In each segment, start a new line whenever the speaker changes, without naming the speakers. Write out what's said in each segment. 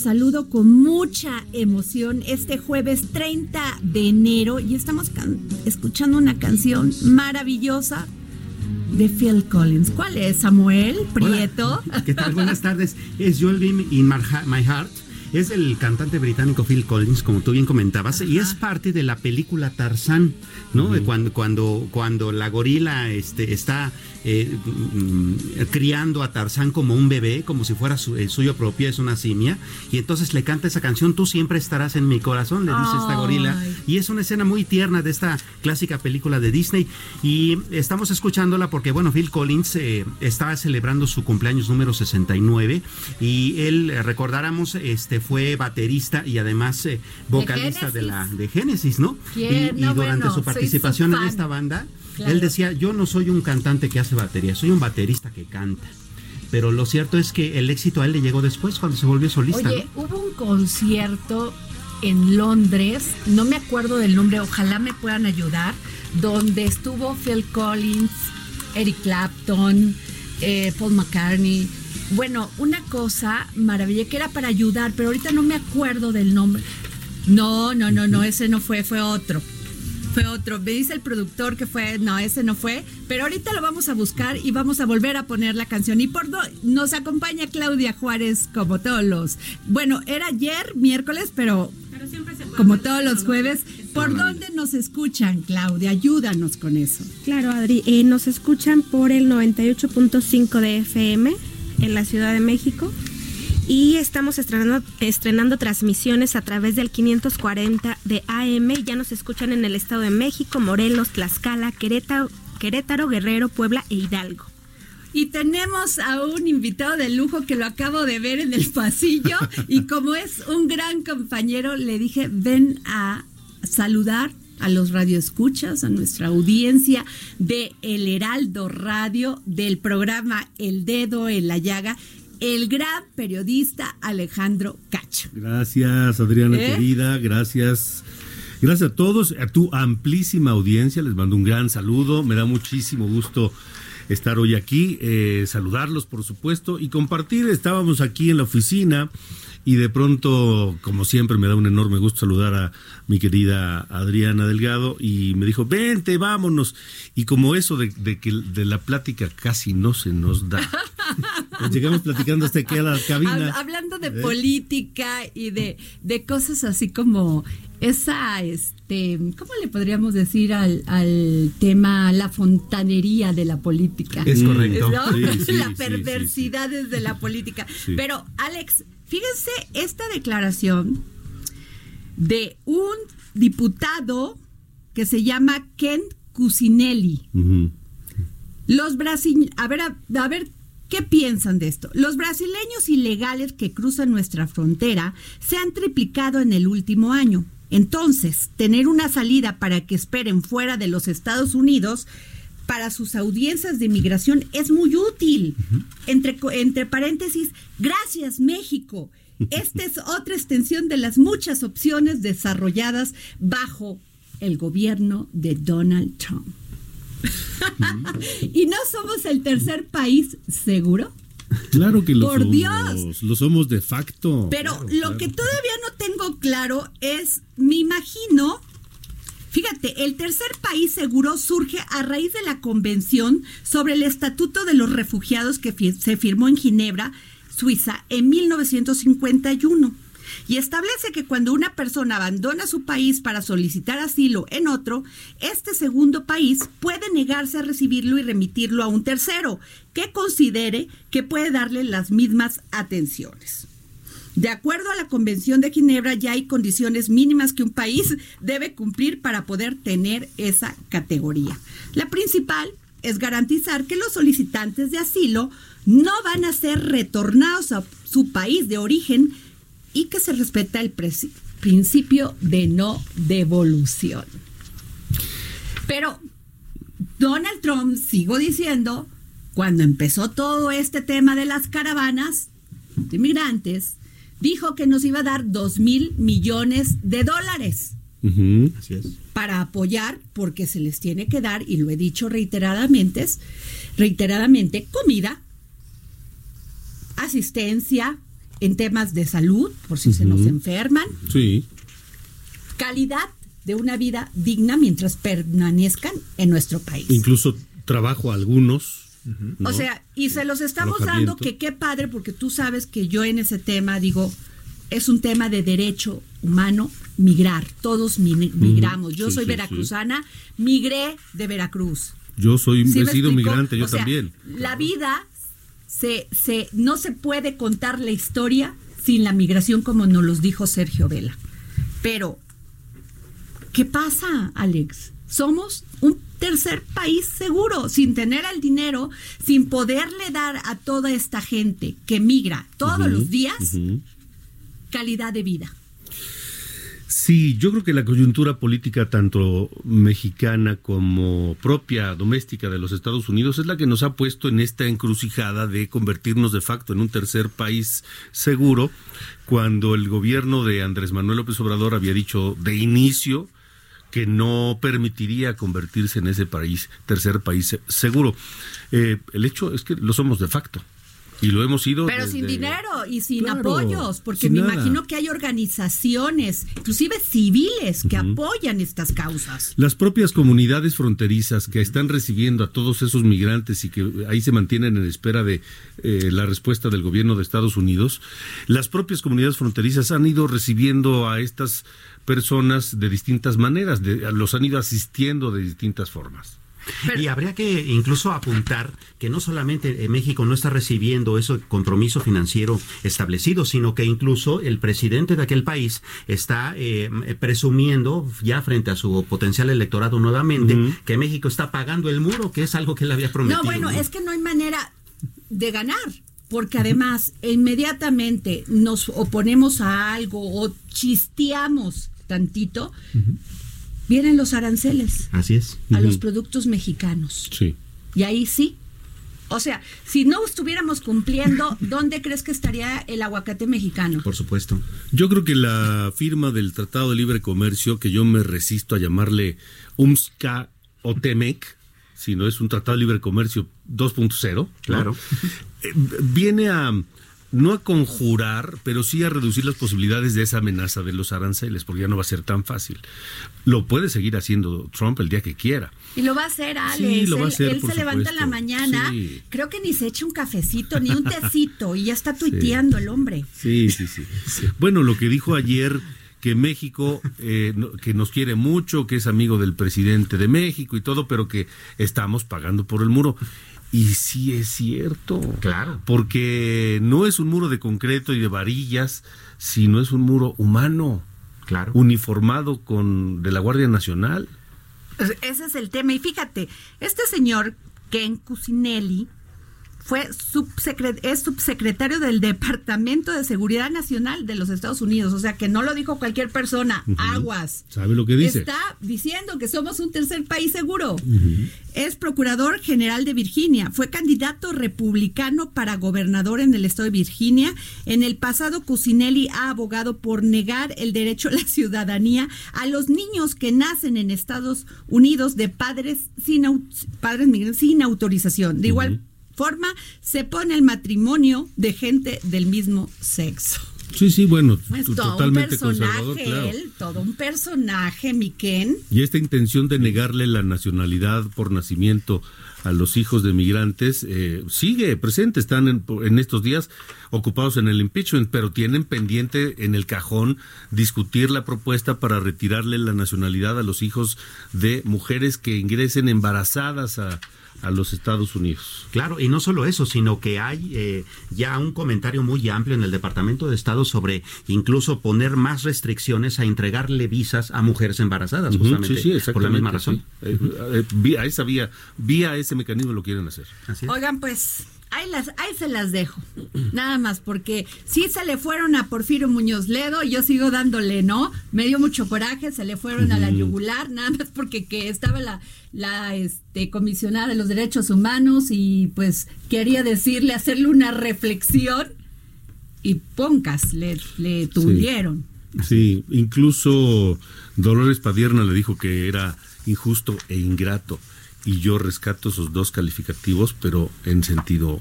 Saludo con mucha emoción este jueves 30 de enero y estamos escuchando una canción maravillosa de Phil Collins. ¿Cuál es, Samuel Prieto?
Hola, ¿Qué tal? Buenas tardes. Es You'll Be in My Heart. Es el cantante británico Phil Collins, como tú bien comentabas, y es parte de la película Tarzán, ¿no? Cuando, cuando, cuando la gorila este, está eh, mm, criando a Tarzán como un bebé, como si fuera su- eh, suyo propio, es una simia, y entonces le canta esa canción, Tú siempre estarás en mi corazón, le dice esta gorila, y es una escena muy tierna de esta clásica película de Disney, y estamos escuchándola porque, bueno, Phil Collins eh, estaba celebrando su cumpleaños número 69 y él, eh, recordáramos, este fue baterista y además eh, vocalista de, la de Génesis, ¿no? Y, y
No,
durante
bueno,
su participación en esta banda,
Claro.
él decía, yo no soy un cantante que hace batería, soy un baterista que canta. Pero lo cierto es que el éxito a él le llegó después cuando se volvió solista.
Oye,
¿no?
hubo un concierto en Londres, no me acuerdo del nombre, ojalá me puedan ayudar, donde estuvo Phil Collins, Eric Clapton, eh, Paul McCartney. Bueno, una cosa maravillosa que era para ayudar, pero ahorita no me acuerdo del nombre. No, no, no, no, ese no fue, fue otro. Fue otro. Me dice el productor que fue, no, ese no fue, pero ahorita lo vamos a buscar y vamos a volver a poner la canción. Y por do- nos acompaña Claudia Juárez como todos los. Bueno, era ayer, miércoles, pero, como todos los jueves. ¿Por dónde nos escuchan, Claudia? Ayúdanos con eso.
Claro, Adri, eh, nos escuchan por el 98.5 de FM en la Ciudad de México y estamos estrenando, estrenando transmisiones a través del 540 de AM. Ya nos escuchan en el Estado de México, Morelos, Tlaxcala, Querétaro, Querétaro Guerrero, Puebla e Hidalgo.
Y tenemos a un invitado de lujo que lo acabo de ver en el pasillo y como es un gran compañero, le dije, ven a saludar a los radioescuchas, a nuestra audiencia de El Heraldo Radio, del programa El Dedo en la Llaga, el gran periodista Alejandro Cacho.
Gracias, Adriana
¿Eh?
querida, gracias. Gracias a todos, a tu amplísima audiencia, les mando un gran saludo, me da muchísimo gusto estar hoy aquí, eh, saludarlos por supuesto y compartir. Estábamos aquí en la oficina y de pronto, como siempre, me da un enorme gusto saludar a mi querida Adriana Delgado y me dijo, vente, vámonos. Y como eso de, de que de la plática casi no se nos da. Pues llegamos platicando hasta aquí a la cabina.
Hab- Hablando de
¿Eh?
política y de, de cosas así como esa, este, ¿cómo le podríamos decir al, al tema la fontanería de la política?
Es correcto.
¿No?
Sí, sí,
perversidades de la política.
Sí.
Pero, Alex, fíjense esta declaración de un diputado que se llama Ken Cusinelli. Los brasileños, a ver, a, a ver, ¿qué piensan de esto? Los brasileños ilegales que cruzan nuestra frontera se han triplicado en el último año. Entonces, tener una salida para que esperen fuera de los Estados Unidos para sus audiencias de inmigración es muy útil. entre, paréntesis, gracias México. Esta es otra extensión de las muchas opciones desarrolladas bajo el gobierno de Donald Trump. y no somos el tercer país seguro.
Claro que lo
Por
somos.
Dios.
Lo somos de facto.
Pero
Claro,
lo
claro.
que todavía no tengo claro es, me imagino, fíjate, el tercer país seguro surge a raíz de la convención sobre el Estatuto de los Refugiados que se firmó en Ginebra, Suiza, en 1951. Y establece que cuando una persona abandona su país para solicitar asilo en otro, este segundo país puede negarse a recibirlo y remitirlo a un tercero, que considere que puede darle las mismas atenciones. De acuerdo a la Convención de Ginebra, ya hay condiciones mínimas que un país debe cumplir para poder tener esa categoría. La principal es garantizar que los solicitantes de asilo no van a ser retornados a su país de origen y que se respeta el principio de no devolución. Pero Donald Trump, sigo diciendo, cuando empezó todo este tema de las caravanas de inmigrantes, dijo que nos iba a dar dos mil millones de dólares.
Así es.
para apoyar, porque se les tiene que dar, y lo he dicho reiteradamente, reiteradamente, comida, asistencia en temas de salud, por si se nos enferman,
Sí.
calidad de una vida digna mientras permanezcan en nuestro país.
Incluso trabajo a algunos. ¿no?
O sea, y se los estamos dando que qué padre, porque tú sabes que yo en ese tema digo, es un tema de derecho humano migrar. Todos mi- migramos. Yo
Sí,
soy
sí,
veracruzana, migré de Veracruz.
Yo soy,
¿Sí
he sido migrante, yo
O sea,
también.
La vida se, se, no se puede contar la historia sin la migración, como nos los dijo Sergio Vela. Pero, ¿qué pasa, Alex? Somos un tercer país seguro, sin tener el dinero, sin poderle dar a toda esta gente que migra todos los días calidad de vida.
Sí, yo creo que la coyuntura política tanto mexicana como propia doméstica de los Estados Unidos es la que nos ha puesto en esta encrucijada de convertirnos de facto en un tercer país seguro, cuando el gobierno de Andrés Manuel López Obrador había dicho de inicio que no permitiría convertirse en ese país, tercer país se- seguro. Eh, el hecho es que lo somos de facto. Y lo hemos sido.
Pero
desde-
sin dinero y sin
Claro,
apoyos, porque
sin
me
nada.
imagino que hay organizaciones, inclusive civiles, que apoyan estas causas.
Las propias comunidades fronterizas que están recibiendo a todos esos migrantes y que ahí se mantienen en espera de eh, la respuesta del gobierno de Estados Unidos, las propias comunidades fronterizas han ido recibiendo a estas personas de distintas maneras, de- los han ido asistiendo de distintas formas.
Y habría que incluso apuntar que no solamente eh, México no está recibiendo ese compromiso financiero establecido, sino que incluso el presidente de aquel país está eh, presumiendo ya frente a su potencial electorado nuevamente que México está pagando el muro, que es algo que él había prometido.
No, bueno, es que no hay manera de ganar, porque además inmediatamente nos oponemos a algo o chisteamos tantito, vienen los aranceles
Así es.
a los productos mexicanos.
Sí.
Y ahí sí. O sea, si no estuviéramos cumpliendo, ¿dónde crees que estaría el aguacate mexicano?
Por supuesto.
Yo creo que la firma del Tratado de Libre Comercio, que yo me resisto a llamarle UMSCA o TEMEC, sino es un tratado de libre comercio 2.0. ¿no?
Claro.
Eh, viene a no a conjurar, pero sí a reducir las posibilidades de esa amenaza de los aranceles, porque ya no va a ser tan fácil. Lo puede seguir haciendo Trump el día que quiera.
Y lo va a hacer, Alex.
Sí, lo va a
él
hacer,
él
por
se levanta en la mañana,
Sí.
creo que ni se echa un cafecito, ni un tecito, y ya está tuiteando el hombre.
Sí, sí, sí. Bueno, lo que dijo ayer que México, eh, que nos quiere mucho, que es amigo del presidente de México y todo, pero que estamos pagando por el muro. Y sí es cierto.
Claro.
Porque no es un muro de concreto y de varillas, sino es un muro humano,
Claro.
uniformado con de la Guardia Nacional.
Pues Ese es el tema. Y fíjate, este señor, Ken Cusinelli, fue subsecre- es subsecretario del Departamento de Seguridad Nacional de los Estados Unidos. O sea, que no lo dijo cualquier persona. Aguas.
¿Sabe lo que dice?
Está diciendo que somos un tercer país seguro. Es procurador general de Virginia. Fue candidato republicano para gobernador en el estado de Virginia. En el pasado, Cusinelli ha abogado por negar el derecho a la ciudadanía a los niños que nacen en Estados Unidos de padres sin, padres migrantes sin autorización. De igual forma, se pone el matrimonio de gente del mismo sexo.
Sí, sí, bueno,
Pues todo un
totalmente conservador,
personaje,
claro.
él, todo un personaje, mi Ken.
Y esta intención de negarle la nacionalidad por nacimiento a los hijos de migrantes eh, sigue presente. Están en, en estos días ocupados en el impeachment, pero tienen pendiente en el cajón discutir la propuesta para retirarle la nacionalidad a los hijos de mujeres que ingresen embarazadas a, a los Estados Unidos.
Claro, y no solo eso, sino que hay eh, ya un comentario muy amplio en el Departamento de Estado sobre incluso poner más restricciones a entregarle visas a mujeres embarazadas, justamente
sí, sí,
por la misma
exactamente,
razón.
sí. Eh, eh, vía esa vía, vía ese mecanismo lo quieren hacer.
Así es.
Oigan, pues ahí, las, ahí se las dejo. Nada más, porque sí se le fueron a Porfirio Muñoz Ledo y yo sigo dándole, ¿no? Me dio mucho coraje, se le fueron a la yugular, nada más porque que estaba la, la este, comisionada de los derechos humanos y pues quería decirle, hacerle una reflexión y poncas le, le tundieron.
Sí, incluso Dolores Padierna le dijo que era injusto e ingrato. Y yo rescato esos dos calificativos, pero en sentido.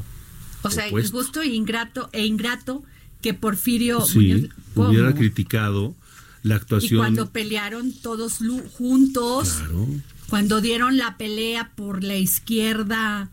O sea,
opuesto.
injusto e ingrato, e ingrato que Porfirio
Sí,
Muñoz... ¿cómo?
hubiera criticado la
Y
actuación.
cuando pelearon todos juntos,
Claro.
cuando dieron la pelea por la izquierda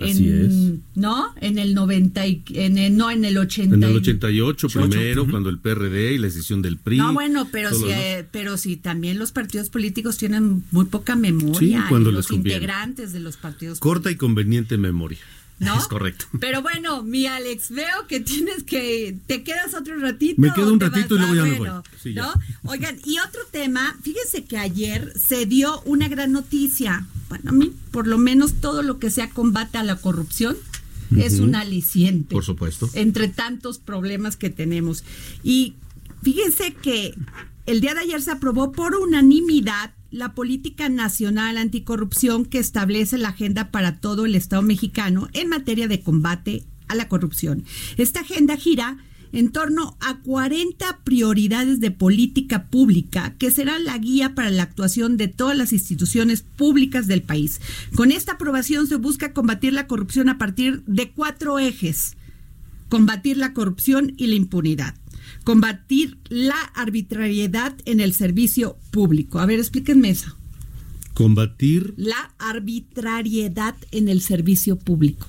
Así
en no en el 90 y, en el, no en el 80
En el
y-
88 primero, cuando el PRD y la decisión del PRI.
no bueno pero si eh, pero si también los partidos políticos tienen muy poca memoria
Sí, cuando
y
les
los
conviene.
integrantes de los partidos
Corta y conveniente memoria.
¿No?
Es correcto.
Pero bueno, mi Alex, veo que tienes que. ¿Te quedas otro ratito?
Me quedo un ratito y luego
Ah,
ya me
bueno,
voy. Sí, ya.
¿no? Oigan, y otro tema, fíjense que ayer se dio una gran noticia. Bueno, a mí, por lo menos todo lo que sea combate a la corrupción es un aliciente.
Por supuesto.
Entre tantos problemas que tenemos. Y fíjense que el día de ayer se aprobó por unanimidad la política nacional anticorrupción que establece la agenda para todo el Estado mexicano en materia de combate a la corrupción. Esta agenda gira en torno a 40 prioridades de política pública que serán la guía para la actuación de todas las instituciones públicas del país. Con esta aprobación se busca combatir la corrupción a partir de cuatro ejes combatir la corrupción y la impunidad, combatir la arbitrariedad en el servicio público. A ver, explíquenme eso.
Combatir.
La arbitrariedad en el servicio público.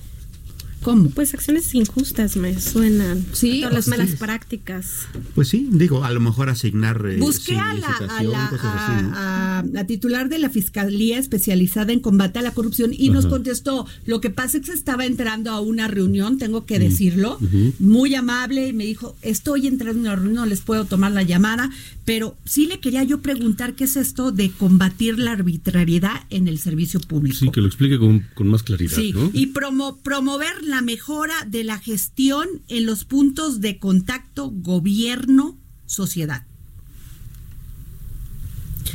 ¿Cómo?
Pues acciones injustas me suenan.
Sí,
Todas las malas prácticas.
Pues sí, digo, a lo mejor asignar. eh,
Busqué a la, a,
significación,
la,
cosas así, ¿no?
a- a la titular de la Fiscalía especializada en combate a la corrupción y nos contestó, lo que pasa es que se estaba entrando a una reunión, tengo que decirlo, muy amable, y me dijo, estoy entrando a una reunión, no les puedo tomar la llamada, pero sí le quería yo preguntar qué es esto de combatir la arbitrariedad en el servicio público.
Sí, que lo explique con, con más claridad,
Sí,
¿no?
y promo- promover la mejora de la gestión en los puntos de contacto gobierno-sociedad.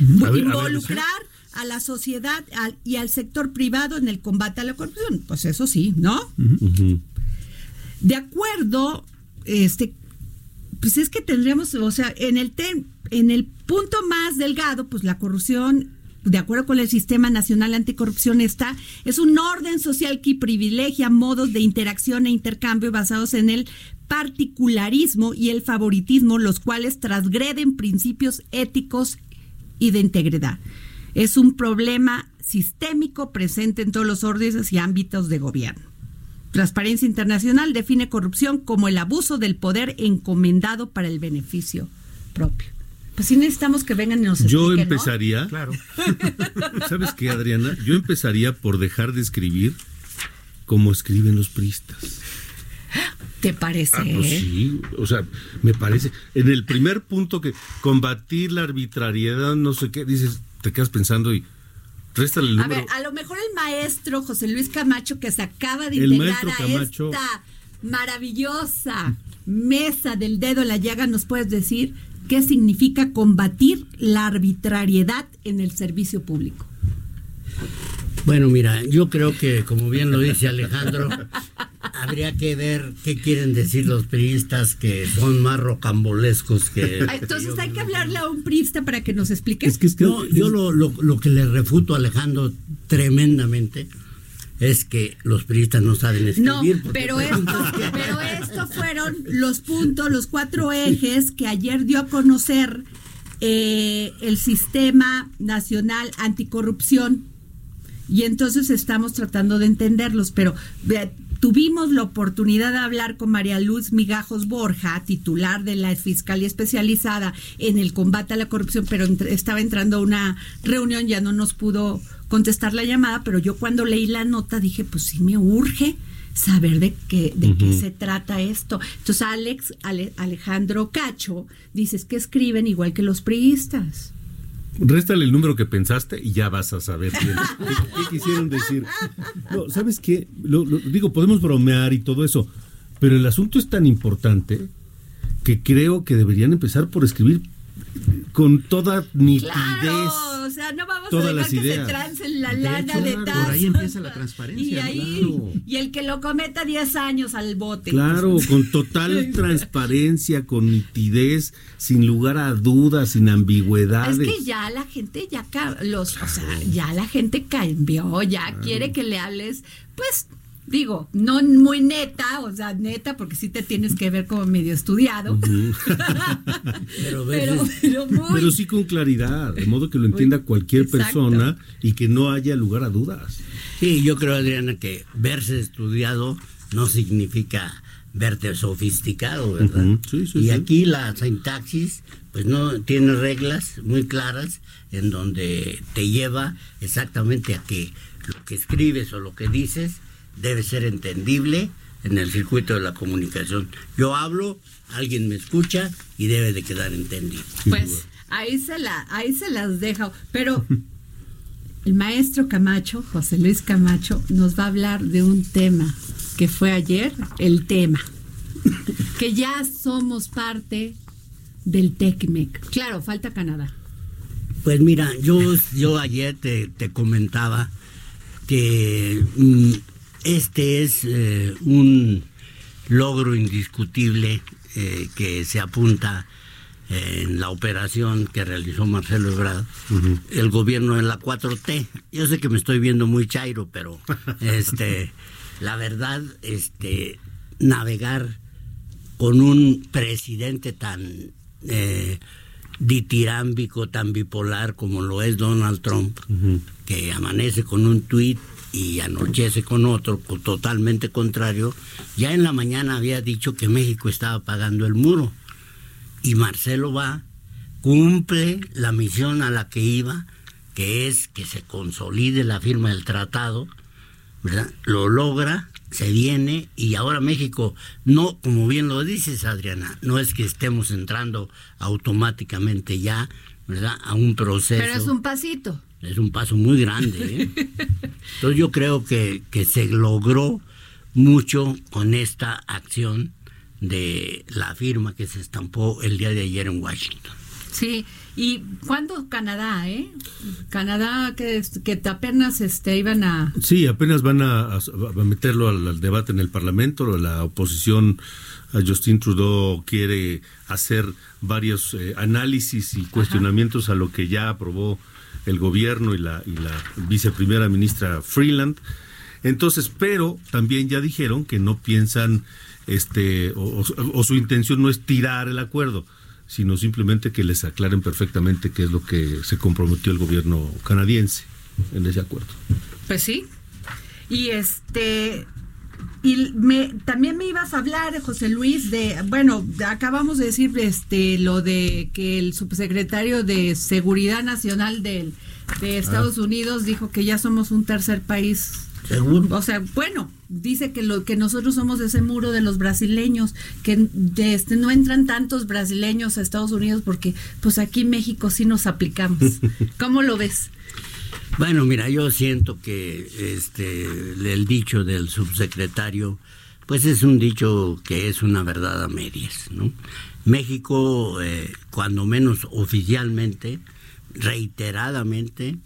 A ver, a ver,
Involucrar a la sociedad al- y al sector privado en el combate a la corrupción. Pues eso sí, ¿no? De acuerdo, este, pues es que tendríamos, o sea, en el tem- en el punto más delgado, pues la corrupción de acuerdo con el Sistema Nacional Anticorrupción, está, es un orden social que privilegia modos de interacción e intercambio basados en el particularismo y el favoritismo, los cuales transgreden principios éticos y de integridad. Es un problema sistémico presente en todos los órdenes y ámbitos de gobierno. Transparencia Internacional define corrupción como el abuso del poder encomendado para el beneficio propio. Pues sí necesitamos que vengan y nos
Yo
expliquen, ¿no?
empezaría,
Claro.
¿sabes qué, Adriana? Yo empezaría por dejar de escribir como escriben los priistas.
¿Te parece?
Ah, pues sí, o sea, me parece. En el primer punto que combatir la arbitrariedad, no sé qué, dices, te quedas pensando y réstale el
A
número.
ver, a lo mejor el maestro José Luis Camacho que se acaba de
El
integrar a
Camacho.
esta maravillosa mesa del dedo en la llaga, ¿nos puedes decir qué significa combatir la arbitrariedad en el servicio público?
Bueno, mira, yo creo que, como bien lo dice Alejandro, habría que ver qué quieren decir los periodistas que son más rocambolescos que...
Ah, Entonces hay que hablarle a un priista para que nos explique.
Es que es que
No, yo lo, lo, lo que le refuto a Alejandro tremendamente es que los periodistas no saben
No,
escribir. porque
pero
preguntas
esto, pero esto fueron los puntos, los cuatro ejes que ayer dio a conocer eh, el Sistema Nacional Anticorrupción. Y entonces estamos tratando de entenderlos, pero tuvimos la oportunidad de hablar con María Luz Migajos Borja, titular de la Fiscalía Especializada en el combate a la corrupción, pero estaba entrando a una reunión, ya no nos pudo contestar la llamada, pero yo cuando leí la nota dije, pues sí me urge saber de qué, de qué se trata esto. Entonces Alex, Ale- Alejandro Cacho, dices que escriben igual que los priistas.
Réstale el número que pensaste y ya vas a saber bien qué, qué quisieron decir. No, ¿sabes qué? Lo- lo- digo, podemos bromear y todo eso, pero el asunto es tan importante que creo que deberían empezar por escribir con toda nitidez.
Claro, o sea, no vamos
todas
a dejar
las
que
ideas.
se trancen la
De
lana
hecho,
de
por
tazos.
ahí empieza la transparencia,
Y ahí,
claro.
y el que lo cometa 10 años al bote.
Claro, con total transparencia, con nitidez, sin lugar a dudas, sin ambigüedades.
Es que ya la gente ya los, o sea, ya la gente cambió, ya quiere que le hables, pues digo, no muy neta, o sea, neta, porque sí te tienes que ver como medio estudiado.
Pero,
pero,
veces-
pero muy
Pero sí con claridad, de modo que lo entienda cualquier
Exacto.
persona y que no haya lugar a dudas.
Sí, yo creo, Adriana, que verse estudiado no significa verte sofisticado, ¿verdad?
Ujú, sí, sí,
y
sí.
aquí la sintaxis, pues no tiene reglas muy claras en donde te lleva exactamente a que lo que escribes o lo que dices debe ser entendible en el circuito de la comunicación. Yo hablo, alguien me escucha y debe de quedar entendido.
Pues ahí se la, ahí se las dejo. Pero el maestro Camacho, José Luis Camacho, nos va a hablar de un tema que fue ayer, el tema. Que ya somos parte del TECMEC. Claro, falta Canadá.
Pues mira, yo, yo ayer te, te comentaba que mm, este es eh, un logro indiscutible eh, que se apunta eh, en la operación que realizó Marcelo Ebrard, el gobierno en la 4T. Yo sé que me estoy viendo muy chairo, pero este, la verdad, este, navegar con un presidente tan eh, ditirámbico, tan bipolar como lo es Donald Trump, que amanece con un tuit y anochece con otro co- totalmente contrario, ya en la mañana había dicho que México estaba pagando el muro. Y Marcelo va, cumple la misión a la que iba, que es que se consolide la firma del tratado, ¿verdad? Lo logra, se viene y ahora México, no, como bien lo dices Adriana, no es que estemos entrando automáticamente ya, ¿verdad? A un proceso.
Pero es un pasito.
Es un paso muy grande. ¿eh? Entonces yo creo que, que se logró mucho con esta acción de la firma que se estampó el día de ayer en Washington.
Sí. ¿Y cuándo Canadá, eh? Canadá que, que apenas este, iban a...
Sí, apenas van a, meterlo al, al debate en el Parlamento. La oposición a Justin Trudeau quiere hacer varios eh, análisis y cuestionamientos a lo que ya aprobó el gobierno y la, y la viceprimera ministra Freeland. Entonces, pero también ya dijeron que no piensan, este, o, o su intención no es tirar el acuerdo, sino simplemente que les aclaren perfectamente qué es lo que se comprometió el gobierno canadiense en ese acuerdo.
Pues sí. Y este y me, también me ibas a hablar, José Luis, de, bueno, acabamos de decir este lo de que el subsecretario de Seguridad Nacional de, de Estados Unidos dijo que ya somos un tercer país.
¿Seguro?
O sea, bueno, dice que lo que nosotros somos ese muro de los brasileños, que de este no entran tantos brasileños a Estados Unidos porque pues aquí en México sí nos aplicamos. ¿Cómo lo ves?
Bueno, mira, yo siento que este el dicho del subsecretario, pues es un dicho que es una verdad a medias. México, eh, cuando menos oficialmente, reiteradamente,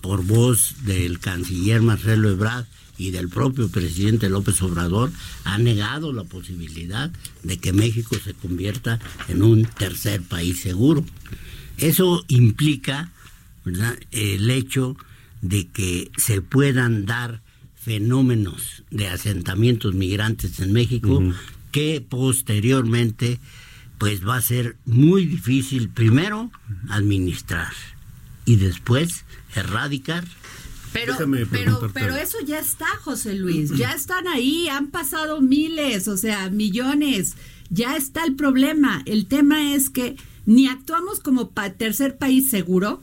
por voz del canciller Marcelo Ebrard y del propio presidente López Obrador, ha negado la posibilidad de que México se convierta en un tercer país seguro. Eso implica ¿verdad? el hecho de que se puedan dar fenómenos de asentamientos migrantes en México que posteriormente pues va a ser muy difícil primero administrar y después erradicar
pero, pero, pero eso ya está, José Luis. Ya están ahí, han pasado miles, o sea, millones. Ya está el problema. El tema es que ni actuamos como pa- tercer país seguro,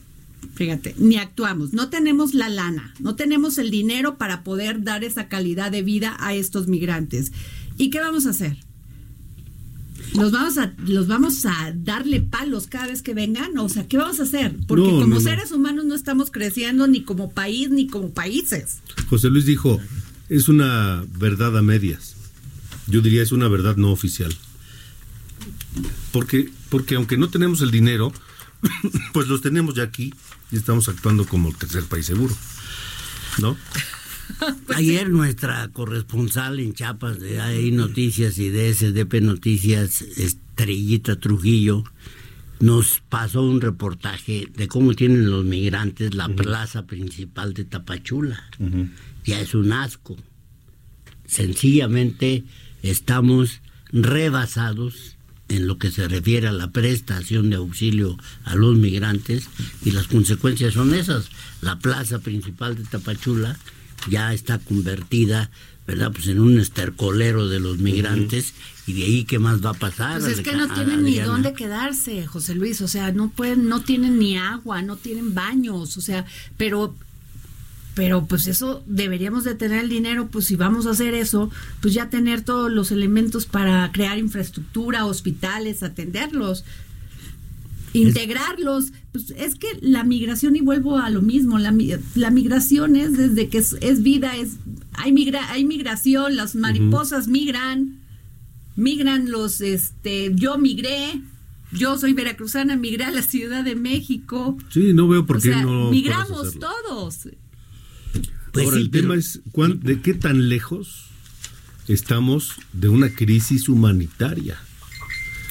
fíjate, ni actuamos. No tenemos la lana, no tenemos el dinero para poder dar esa calidad de vida a estos migrantes. ¿Y qué vamos a hacer? ¿Los vamos a, los vamos a darle palos cada vez que vengan? O sea, ¿qué vamos a hacer? Porque
No,
como
no, no.
seres humanos no estamos creciendo ni como país ni como países.
José Luis dijo, es una verdad a medias. Yo diría es una verdad no oficial. Porque, porque aunque no tenemos el dinero, pues los tenemos ya aquí y estamos actuando como el tercer país seguro. ¿No?
Ayer nuestra corresponsal en Chiapas de ahí Noticias y de SDP Noticias, Estrellita Trujillo, nos pasó un reportaje de cómo tienen los migrantes la plaza principal de Tapachula. Ya es un asco. Sencillamente estamos rebasados en lo que se refiere a la prestación de auxilio a los migrantes y las consecuencias son esas. La plaza principal de Tapachula ya está convertida, ¿verdad? Pues en un estercolero de los migrantes y de ahí qué más va a pasar.
Pues es que no tienen ni dónde quedarse, José Luis, o sea, no pueden, no tienen ni agua, no tienen baños, o sea, pero pero pues eso deberíamos de tener el dinero, pues si vamos a hacer eso, pues ya tener todos los elementos para crear infraestructura, hospitales, atenderlos, integrarlos. Pues es que la migración, y vuelvo a lo mismo, la, la migración es desde que es, es vida, es hay, migra, hay migración, las mariposas migran, migran los, este, yo migré, yo soy veracruzana, migré a la Ciudad de México.
Sí, no veo por
o
qué
sea,
no.
migramos todos.
Pues
Ahora,
sí,
el tema es cuán- de qué tan lejos estamos de una crisis humanitaria.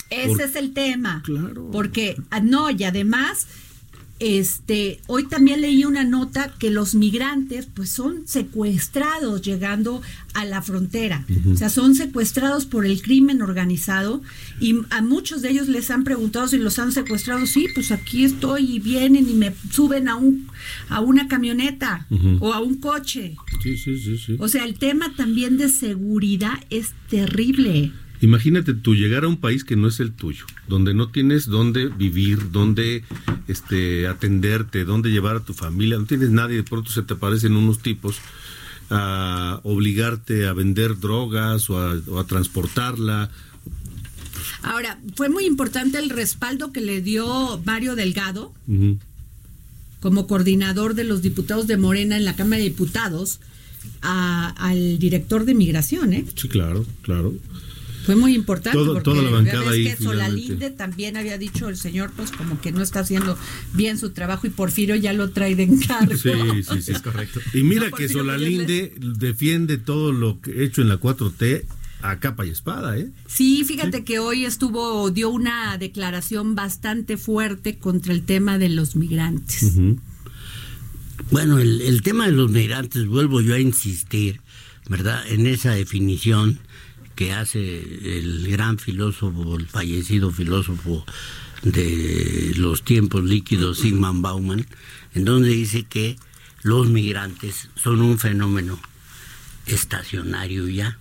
Ese
Por-
es el tema.
Claro.
Porque, ah, no, y además, este, hoy también leí una nota que los migrantes, pues son secuestrados llegando a la frontera. O sea, son secuestrados por el crimen organizado y a muchos de ellos les han preguntado si los han secuestrado. Sí, pues aquí estoy y vienen y me suben a un, a una camioneta o a un coche.
Sí, sí, sí, sí.
O sea, el tema también de seguridad es terrible.
Imagínate tú llegar a un país que no es el tuyo, donde no tienes dónde vivir, dónde este, atenderte, dónde llevar a tu familia, no tienes nadie, de pronto se te aparecen unos tipos a obligarte a vender drogas o a, o a transportarla.
Ahora, fue muy importante el respaldo que le dio Mario Delgado como coordinador de los diputados de Morena en la Cámara de Diputados a- al director de migración, ¿eh?
Sí, claro, claro.
Fue muy importante
Todo-
porque
toda la bancada ahí,
que
finalmente.
Solalinde también había dicho el señor pues como que no está haciendo bien su trabajo y Porfirio ya lo trae de encargo.
Sí, sí, sí, es correcto. Y mira
No,
que Solalinde defiende todo lo que hecho en la 4T a capa y espada, ¿eh?
Sí, fíjate que hoy estuvo, dio una declaración bastante fuerte contra el tema de los migrantes.
Bueno, el, el tema de los migrantes, vuelvo yo a insistir, ¿verdad? En esa definición que hace el gran filósofo, el fallecido filósofo de los tiempos líquidos, Sigmund Bauman, en donde dice que los migrantes son un fenómeno estacionario ya.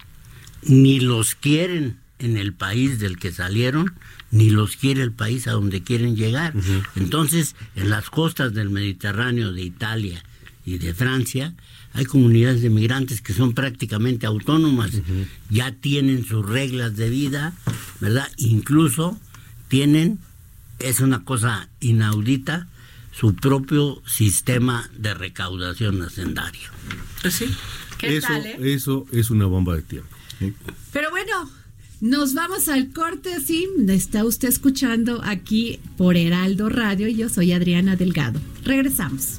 Ni los quieren en el país del que salieron, ni los quiere el país a donde quieren llegar. Entonces, en las costas del Mediterráneo, de Italia y de Francia, hay comunidades de migrantes que son prácticamente autónomas, ya tienen sus reglas de vida, ¿verdad? Incluso tienen, es una cosa inaudita, su propio sistema de recaudación hacendaria.
Pues sí. ¿Qué
eso,
tal, eh?
eso es una bomba de tiempo.
Pero bueno, nos vamos al corte, sí. Está usted escuchando aquí por Heraldo Radio y yo soy Adriana Delgado. Regresamos.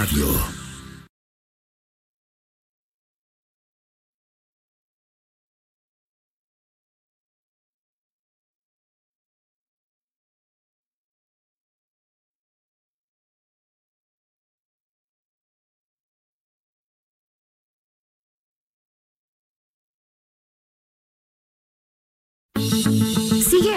Radio.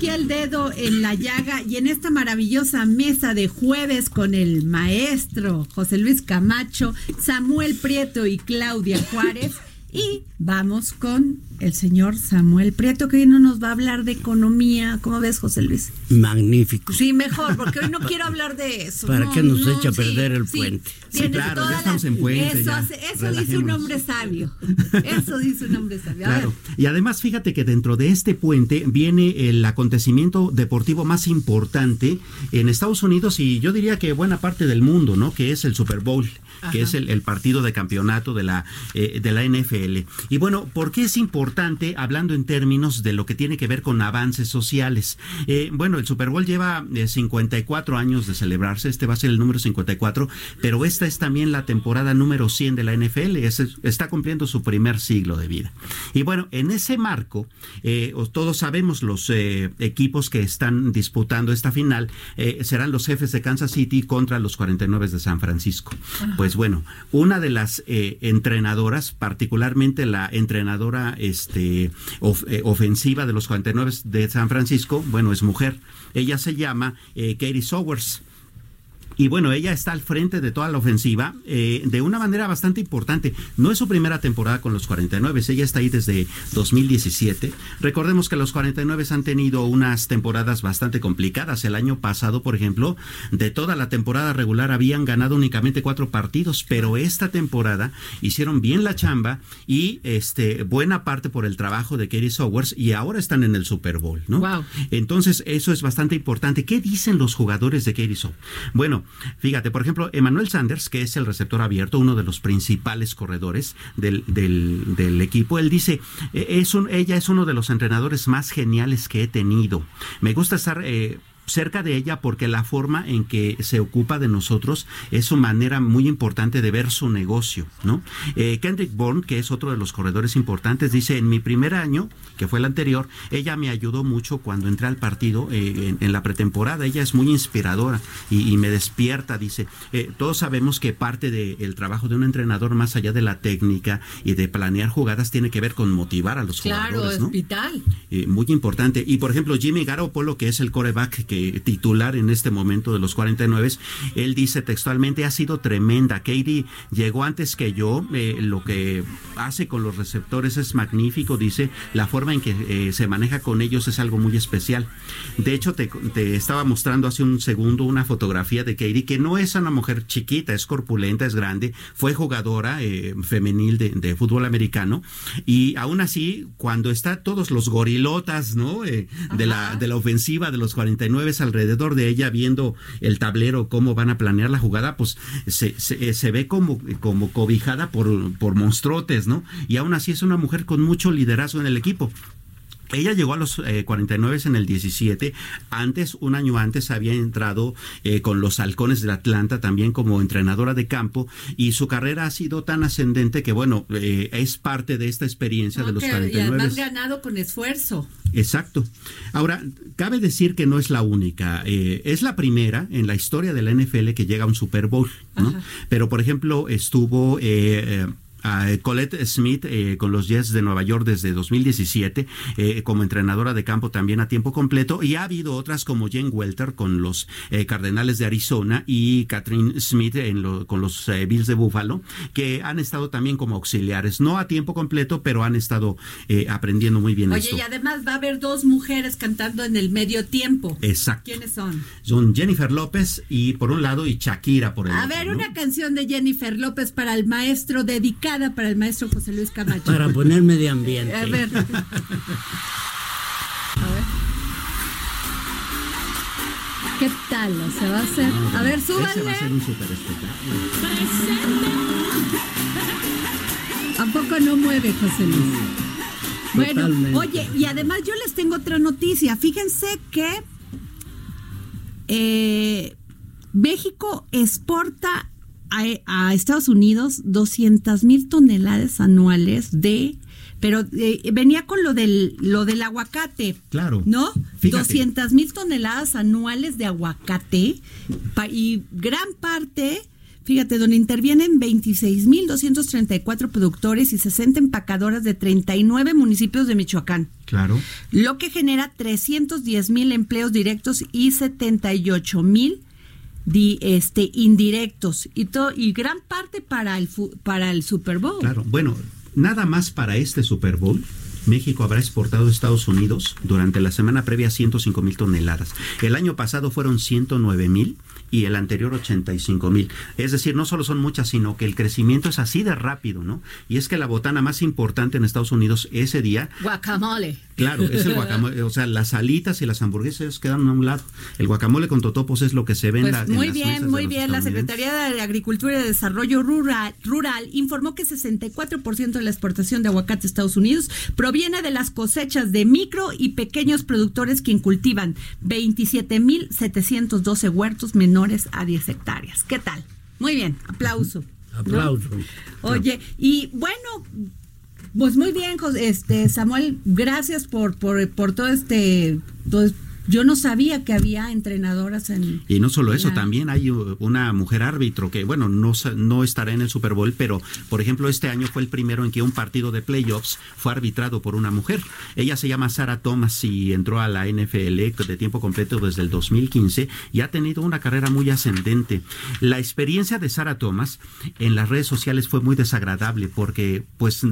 Aquí al dedo en la llaga y en esta maravillosa mesa de jueves con el maestro José Luis Camacho, Samuel Prieto y Claudia Juárez. Y vamos con el señor Samuel Prieto, que hoy no nos va a hablar de economía. ¿Cómo ves, José Luis?
Magnífico.
Sí, mejor, porque hoy no quiero hablar de eso.
¿Para
No,
qué nos
no,
echa a
sí,
perder el
sí.
puente?
Sí,
Tienes
claro, ya estamos en puente,
Eso,
ya.
eso dice un hombre sabio. Eso dice un hombre sabio. A
Claro.
ver.
Y además, fíjate que dentro de este puente viene el acontecimiento deportivo más importante en Estados Unidos y yo diría que buena parte del mundo, ¿no? Que es el Super Bowl, que es el, el partido de campeonato de la, eh, de la NFL. Y bueno, ¿por qué es importante hablando en términos de lo que tiene que ver con avances sociales? Eh, bueno, el Super Bowl lleva eh, 54 años de celebrarse, este va a ser el número 54, pero esta es también la temporada número 100 de la NFL, es- está cumpliendo su primer siglo de vida. Y bueno, en ese marco, eh, os- todos sabemos los eh, equipos que están disputando esta final eh, serán los jefes de Kansas City contra los 49 de San Francisco. Pues bueno, una de las eh, entrenadoras, particularmente la entrenadora este, eh, ofensiva de los 49 de San Francisco, bueno, es mujer. Ella se llama eh, Katie Sowers. Y bueno, ella está al frente de toda la ofensiva eh, de una manera bastante importante. No es su primera temporada con los 49, ella está ahí desde 2017. Recordemos que los 49 han tenido unas temporadas bastante complicadas. El año pasado, por ejemplo, de toda la temporada regular habían ganado únicamente cuatro partidos, pero esta temporada hicieron bien la chamba y este buena parte por el trabajo de Katie Sowers y ahora están en el Super Bowl, ¿no?
Wow.
Entonces, eso es bastante importante. ¿Qué dicen los jugadores de Katie Sowers? Bueno, fíjate, por ejemplo, Emmanuel Sanders, que es el receptor abierto, uno de los principales corredores del, del, equipo, él dice, un, ella es uno de los entrenadores más geniales que he tenido. Me gusta estar... eh, cerca de ella porque la forma en que se ocupa de nosotros es su manera muy importante de ver su negocio, ¿no? Eh, Kendrick Bourne, que es otro de los corredores importantes, dice, en mi primer año, que fue el anterior, ella me ayudó mucho cuando entré al partido eh, en, la pretemporada, ella es muy inspiradora y, me despierta, dice, eh, todos sabemos que parte del trabajo de un entrenador, más allá de la técnica y de planear jugadas, tiene que ver con motivar a los jugadores.
Claro, es vital.
muy importante. Y por ejemplo, Jimmy Garoppolo, que es el coreback que titular en este momento de los 49, él dice textualmente, ha sido tremenda. Katie llegó antes que yo, eh, lo que hace con los receptores es magnífico, dice, la forma en que eh, se maneja con ellos es algo muy especial. De hecho, te, estaba mostrando hace un segundo una fotografía de Katie, que no es una mujer chiquita, es corpulenta, es grande, fue jugadora eh, femenil de, fútbol americano, y aún así, cuando está todos los gorilotas, ¿no? de, la, de la ofensiva de los 49 alrededor de ella, viendo el tablero, cómo van a planear la jugada, pues se, se, ve como, como cobijada por, por monstruotes, ¿no? Y aún así es una mujer con mucho liderazgo en el equipo. Ella llegó a los 49 eh, en el 17. Antes, un año antes, había entrado eh, con los halcones de Atlanta también como entrenadora de campo y su carrera ha sido tan ascendente que, bueno, eh, es parte de esta experiencia de los 49. Y
además ganado con esfuerzo.
Exacto. Ahora, cabe decir que no es la única. es la primera en la historia de la NFL que llega a un Super Bowl, ¿no? Pero, por ejemplo, estuvo a Colette Smith eh, con los Jets de Nueva York desde 2017 eh, como entrenadora de campo también a tiempo completo. Y ha habido otras como Jen Welter con los eh, Cardenales de Arizona y Catherine Smith con los Bills de Buffalo que han estado también como auxiliares. No a tiempo completo pero han estado aprendiendo muy bien
Oye y además va a haber dos mujeres cantando en el medio tiempo.
Exacto.
¿quiénes son?
son Jennifer López y por un lado y Shakira por el
a
otro
ver una canción de Jennifer López para el maestro dedicado para el maestro José Luis Camacho.
Para poner medio ambiente.
A ver. A ver. ¿Qué tal? ¿Se va a hacer? A ver, súbale.
va a ser un super espectáculo.
¿A poco no mueve, José Luis? Bueno, oye, y además yo les tengo otra noticia. Fíjense que eh, México exporta a, Estados Unidos 200 mil toneladas anuales de pero eh, venía con lo del lo del aguacate.
Claro.
¿No? 200 mil toneladas anuales de aguacate y gran parte, fíjate, donde intervienen 26 mil 234 productores y 60 empacadoras de 39 municipios de Michoacán.
Claro.
Lo que genera 310 mil empleos directos y 78 mil este, indirectos y, todo, y gran parte para el, para el Super Bowl.
Claro, bueno, nada más para este Super Bowl. México habrá exportado a Estados Unidos durante la semana previa 105 mil toneladas. El año pasado fueron 109 mil y el anterior 85 mil. Es decir, no solo son muchas, sino que el crecimiento es así de rápido, ¿no? Y es que la botana más importante en Estados Unidos ese día...
Guacamole.
Claro, es el guacamole. O sea, las alitas y las hamburguesas quedan a un lado. El guacamole con totopos es lo que se ve en, pues
Muy bien, muy bien. La Secretaría de Agricultura y Desarrollo Rural, Rural informó que 64% de la exportación de aguacate a Estados Unidos proviene de las cosechas de micro y pequeños productores quien cultivan 27.712 huertos menores a 10 hectáreas. ¿Qué tal? Muy bien, aplauso.
Aplauso.
Oye, y bueno, pues muy bien, este Samuel, gracias por, por, por todo este, todo, yo no sabía que había entrenadoras en...
Y no solo eso, también hay una mujer árbitro que, bueno, no, no estará en el Super Bowl, pero, por ejemplo, este año fue el primero en que un partido de playoffs fue arbitrado por una mujer. Ella se llama Sara Thomas y entró a la NFL de tiempo completo desde el 2015 y ha tenido una carrera muy ascendente. La experiencia de Sara Thomas en las redes sociales fue muy desagradable porque, pues,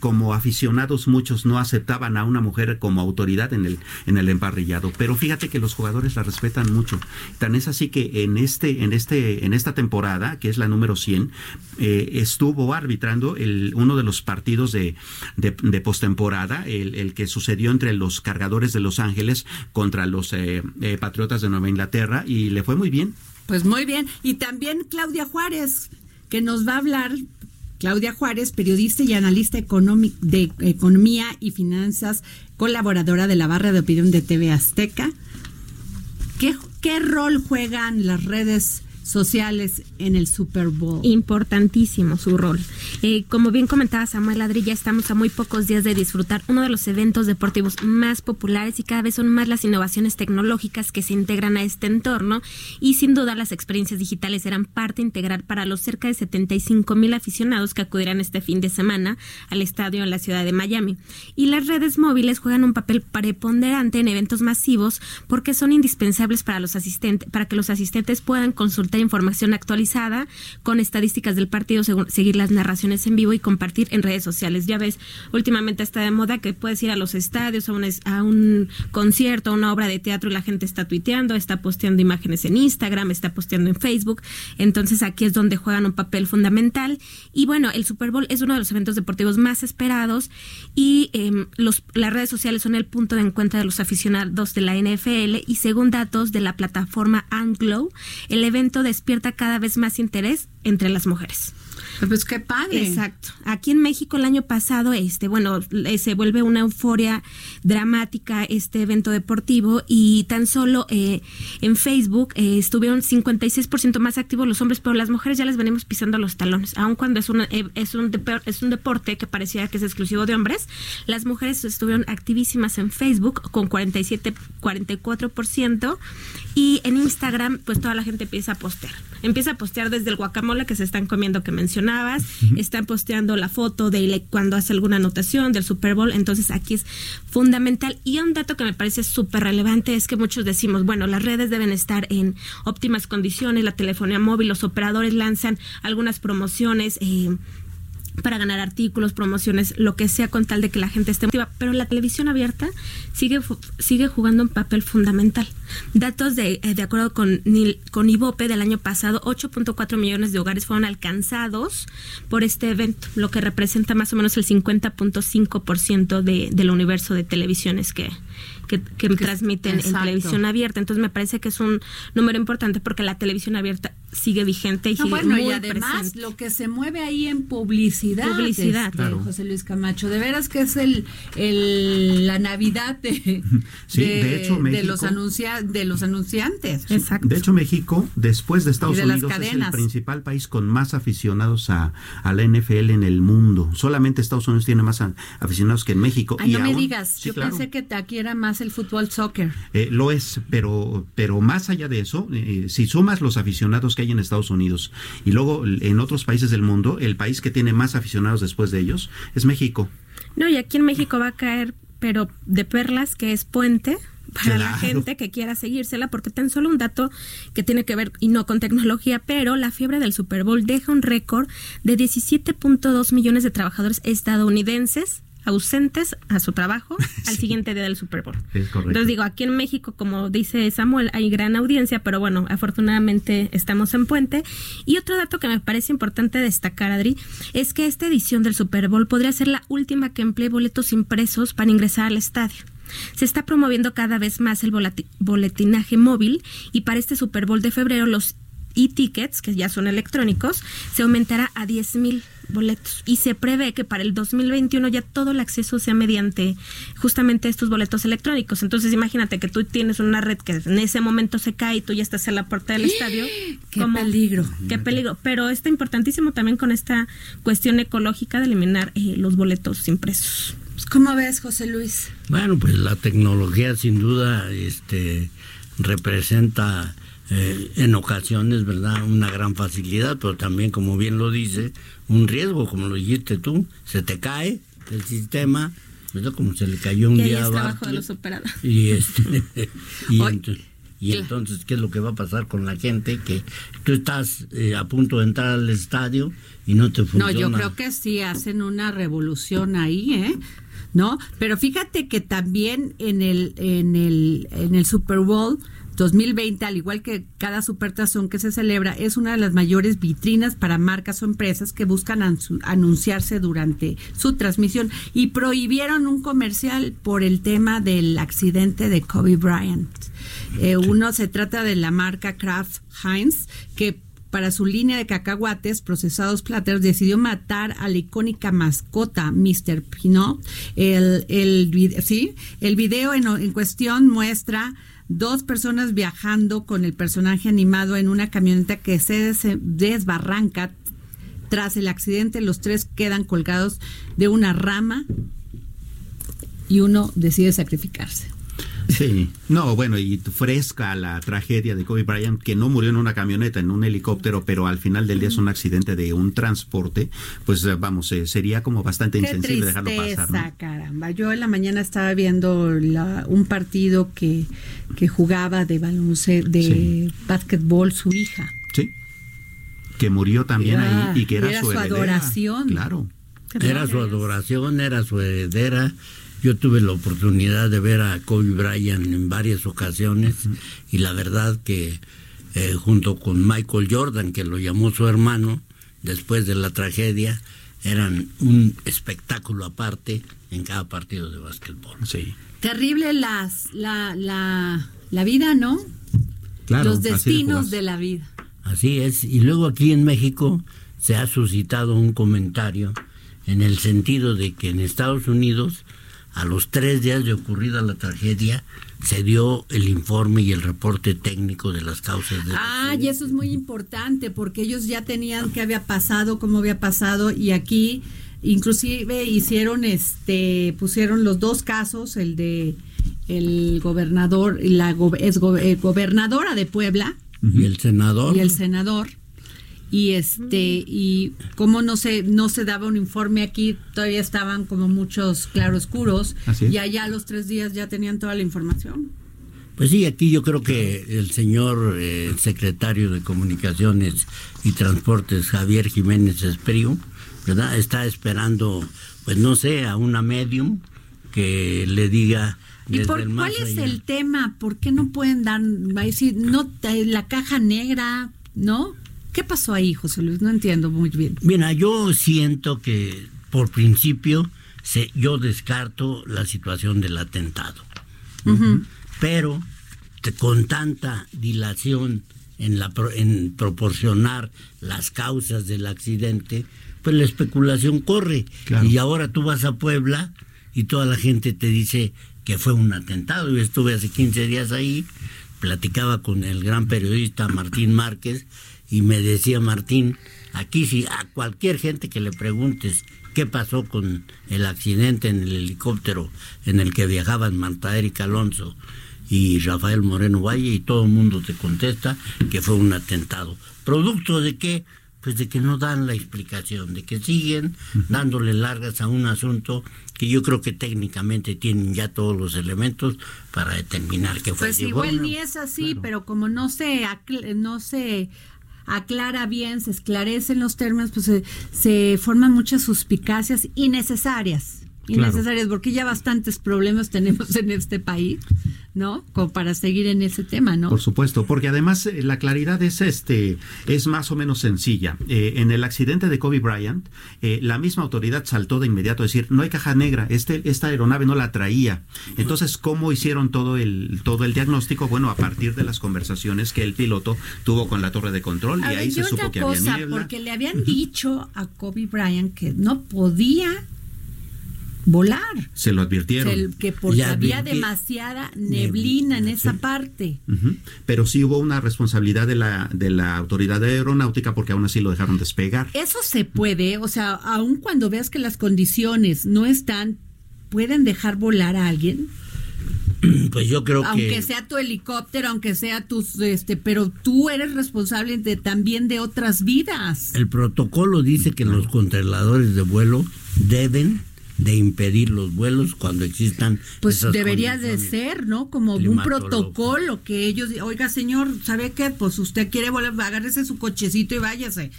como aficionados muchos no aceptaban a una mujer como autoridad en el, en el emparrillado, pero fíjate que los jugadores la respetan mucho. Tan es así que en este, en este, en esta temporada, que es la número 100, eh, estuvo arbitrando el, uno de los partidos de, de, postemporada, el, que sucedió entre los cargadores de Los Ángeles contra los eh, eh, Patriotas de Nueva Inglaterra y le fue muy bien.
Pues muy bien. Y también Claudia Juárez, que nos va a hablar Claudia Juárez, periodista y analista de economía y finanzas, colaboradora de la barra de opinión de TV Azteca. ¿Qué, ¿qué rol juegan las redes sociales en el Super Bowl.
Importantísimo su rol. Eh, como bien comentaba Samuel Adri, ya estamos a muy pocos días de disfrutar uno de los eventos deportivos más populares y cada vez son más las innovaciones tecnológicas que se integran a este entorno y sin duda las experiencias digitales serán parte integral para los cerca de 75 mil aficionados que acudirán este fin de semana al estadio en la ciudad de Miami. Y las redes móviles juegan un papel preponderante en eventos masivos porque son indispensables para los asistentes, para que los asistentes puedan consultar información actualizada con estadísticas del partido, seguir las narraciones en vivo y compartir en redes sociales. Ya ves, últimamente está de moda que puedes ir a los estadios, a un, a un concierto, a una obra de teatro y la gente está tuiteando, está posteando imágenes en Instagram, está posteando en Facebook. Entonces aquí es donde juegan un papel fundamental. Y bueno, el Super Bowl es uno de los eventos deportivos más esperados y em, los, las redes sociales son el punto de encuentro de los aficionados de la NFL y según datos de la plataforma Anglo, el evento despierta cada vez más interés entre las mujeres.
Pues qué padre.
Exacto. Aquí en México el año pasado, este, bueno, eh, se vuelve una euforia dramática este evento deportivo y tan solo eh, en Facebook eh, estuvieron 56% más activos los hombres, pero las mujeres ya les venimos pisando los talones, aun cuando es una, es un es un deporte que parecía que es exclusivo de hombres, las mujeres estuvieron activísimas en Facebook con 47 44% y en Instagram pues toda la gente empieza a postear. Empieza a postear desde el guacamole que se están comiendo que mencionabas, están posteando la foto de cuando hace alguna anotación del Super Bowl, entonces aquí es fundamental. Y un dato que me parece súper relevante es que muchos decimos, bueno, las redes deben estar en óptimas condiciones, la telefonía móvil, los operadores lanzan algunas promociones. Eh, para ganar artículos, promociones, lo que sea con tal de que la gente esté motivada. Pero la televisión abierta sigue, sigue jugando un papel fundamental. Datos de, eh, de acuerdo con, con IVOPE del año pasado, 8.4 millones de hogares fueron alcanzados por este evento, lo que representa más o menos el 50.5% de, del universo de televisiones que, que, transmiten en televisión abierta. Entonces me parece que es un número importante porque la televisión abierta sigue vigente y sigue
bueno,
muy
y además lo que se mueve ahí en publicidad,
publicidad
este, José Luis Camacho, de veras que es el, el la Navidad de, de, los anuncia, de los anunciantes.
Exacto. De hecho México después de Estados Unidos es el principal país con más aficionados a, a, la NFL en el mundo. Solamente Estados Unidos tiene más aficionados que en México.
Ay, no me digas, yo pensé que aquí era más el fútbol soccer.
Eh, lo es, pero, pero más allá de eso, eh, si sumas los aficionados que hay en Estados Unidos y luego en otros países del mundo, el país que tiene más aficionados después de ellos es México.
No, y aquí en México va a caer, pero de perlas, que es puente para la gente que quiera seguírsela, porque tan solo un dato que tiene que ver y no con tecnología, pero la fiebre del Super Bowl deja un récord de 17.2 millones de trabajadores estadounidenses ausentes a su trabajo al siguiente día del Super Bowl. Entonces digo, aquí en México, como dice Samuel, hay gran audiencia, pero bueno, afortunadamente estamos en puente. Y otro dato que me parece importante destacar, Adri, es que esta edición del Super Bowl podría ser la última que emplee boletos impresos para ingresar al estadio. Se está promoviendo cada vez más el boletinaje móvil y para este Super Bowl de febrero los e-tickets, que ya son electrónicos, se aumentará a 10 mil boletos y se prevé que para el 2021 ya todo el acceso sea mediante justamente estos boletos electrónicos. Entonces imagínate que tú tienes una red que en ese momento se cae y tú ya estás en la puerta del estadio.
¡Qué peligro!
¡Qué peligro! Pero está importantísimo también con esta cuestión ecológica de eliminar eh, los boletos impresos.
Pues, ¿Cómo ves, José Luis?
Bueno, pues la tecnología sin duda este, representa eh, en ocasiones, ¿verdad? Una gran facilidad, pero también, como bien lo dice, un riesgo, como lo dijiste tú, se te cae el sistema, ¿verdad? Como se le cayó un día a Y, este, y, entonces, ¿qué es lo que va a pasar con la gente? Que tú estás eh, a punto de entrar al estadio y no te funciona.
No, yo creo que sí hacen una revolución ahí, ¿eh? ¿No? Pero fíjate que también en el, en el, en el Super Bowl 2020, al igual que cada supertazón que se celebra, es una de las mayores vitrinas para marcas o empresas que buscan anunciarse durante su transmisión y prohibieron un comercial por el tema del accidente de Kobe Bryant. Eh, uno se trata de la marca Kraft Heinz, que para su línea de cacahuates procesados plateros, decidió matar a la icónica mascota Mr. Pinot. El, el, ¿sí? el video en, en cuestión muestra dos personas viajando con el personaje animado en una camioneta que se des- desbarranca. Tras el accidente, los tres quedan colgados de una rama y uno decide sacrificarse.
Sí, no, bueno, y fresca la tragedia de Kobe Bryant, que no murió en una camioneta, en un helicóptero, pero al final del día es un accidente de un transporte, pues eh, vamos, eh, sería como bastante
Qué
insensible dejarlo pasar. ¿no?
caramba. Yo en la mañana estaba viendo la- un partido que, que jugaba de baloncesto, de
Sí.
básquetbol su hija.
Sí, que murió también
Era-
ahí y que era,
era
su,
su
heredera.
adoración.
Claro.
Era su adoración, era su heredera. Yo tuve la oportunidad de ver a Kobe Bryant en varias ocasiones y la verdad que eh, junto con Michael Jordan, que lo llamó su hermano después de la tragedia, eran un espectáculo aparte en cada partido de básquetbol.
Sí.
Terrible las, la, la, la vida, ¿no?
Claro,
Los
de
destinos de la vida.
Así es. Y luego aquí en México se ha suscitado un comentario en el sentido de que en Estados Unidos, a los tres días de ocurrida la tragedia, se dio el informe y el reporte técnico de las causas de
Ah, y eso es muy importante porque ellos ya tenían qué había pasado, cómo había pasado y aquí inclusive hicieron este pusieron los dos casos, el de el gobernador y la go- es go- eh, gobernadora de Puebla
y el senador.
y el senador y este y cómo no se no se daba un informe aquí todavía estaban como muchos claroscuros
Así es.
y allá a los tres días ya tenían toda la información
Pues sí, aquí yo creo que el señor eh, secretario de Comunicaciones y Transportes, Javier Jiménez Espriu, ¿verdad? Está esperando, pues no sé, a una medium que le diga
¿Y por cuál es
allá.
el tema? ¿Por qué no pueden dar, va a decir, no, te- la caja negra, ¿no? ¿Qué pasó ahí, José Luis? No entiendo muy bien.
Mira, yo siento que por principio se, yo descarto la situación del atentado. Pero te- con tanta dilación en, la, pro- en proporcionar las causas del accidente, pues la especulación corre. Y ahora tú vas a Puebla y toda la gente te dice que fue un atentado. Yo estuve hace 15 días ahí, platicaba con el gran periodista Martín Márquez y me decía Martín, aquí si a cualquier gente que le preguntes qué pasó con el accidente en el helicóptero en el que viajaban Marta Erika Alonso y Rafael Moreno Valle y todo el mundo te contesta que fue un atentado. ¿Producto de qué? Pues de que no dan la explicación, de que siguen dándole largas a un asunto que yo creo que técnicamente tienen ya todos los elementos para determinar que fue.
Pues igual
Bueno,
ni es así, pero como no se, acl- no se aclara bien, se esclarecen los términos, pues se, se forman muchas suspicacias innecesarias.
Claro.
Innecesarias, porque ya bastantes problemas tenemos en este país, ¿no? Como para seguir en ese tema, ¿no?
Por supuesto, porque además eh, la claridad es este es más o menos sencilla. Eh, en el accidente de Kobe Bryant, eh, la misma autoridad saltó de inmediato a decir no hay caja negra, este esta aeronave no la traía. Entonces, ¿cómo hicieron todo el todo el diagnóstico? Bueno, a partir de las conversaciones que el piloto tuvo con la torre de control
A
y
ver,
ahí se supo que
cosa,
había niebla.
porque le habían dicho a Kobe Bryant que no podía volar.
Se lo advirtieron.
El- que porque había demasiada neblina en esa parte.
Pero sí hubo una responsabilidad de la, de la autoridad aeronáutica porque aún así lo dejaron despegar.
Eso se puede, o sea, aun cuando veas que las condiciones no están, pueden dejar volar a alguien,
Pues yo creo
aunque
que
sea tu helicóptero, aunque sea tus, este, pero tú eres responsable de también de otras vidas.
el protocolo dice que los controladores de vuelo deben de impedir los vuelos cuando existan
Pues
esas
debería de ser, ¿no? Como un protocolo que ellos, oiga señor, ¿sabe qué? Pues usted quiere volar, agárrese su cochecito y váyase.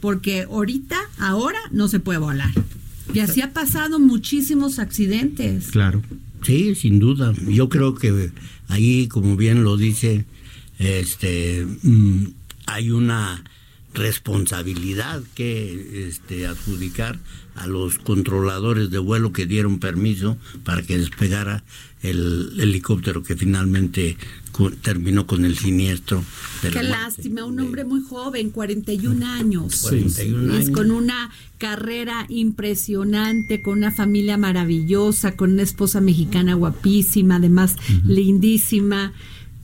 Porque ahorita, ahora, no se puede volar. Y así ha pasado muchísimos accidentes.
Claro.
Sí, sin duda. Yo creo que ahí, como bien lo dice, este, mm, hay una responsabilidad que este, adjudicar a los controladores de vuelo que dieron permiso para que despegara el helicóptero que finalmente terminó con el siniestro. de
Qué
la
lástima, un hombre muy joven, 41 años.
41
Es
años.
con una carrera impresionante, con una familia maravillosa, con una esposa mexicana guapísima, además lindísima.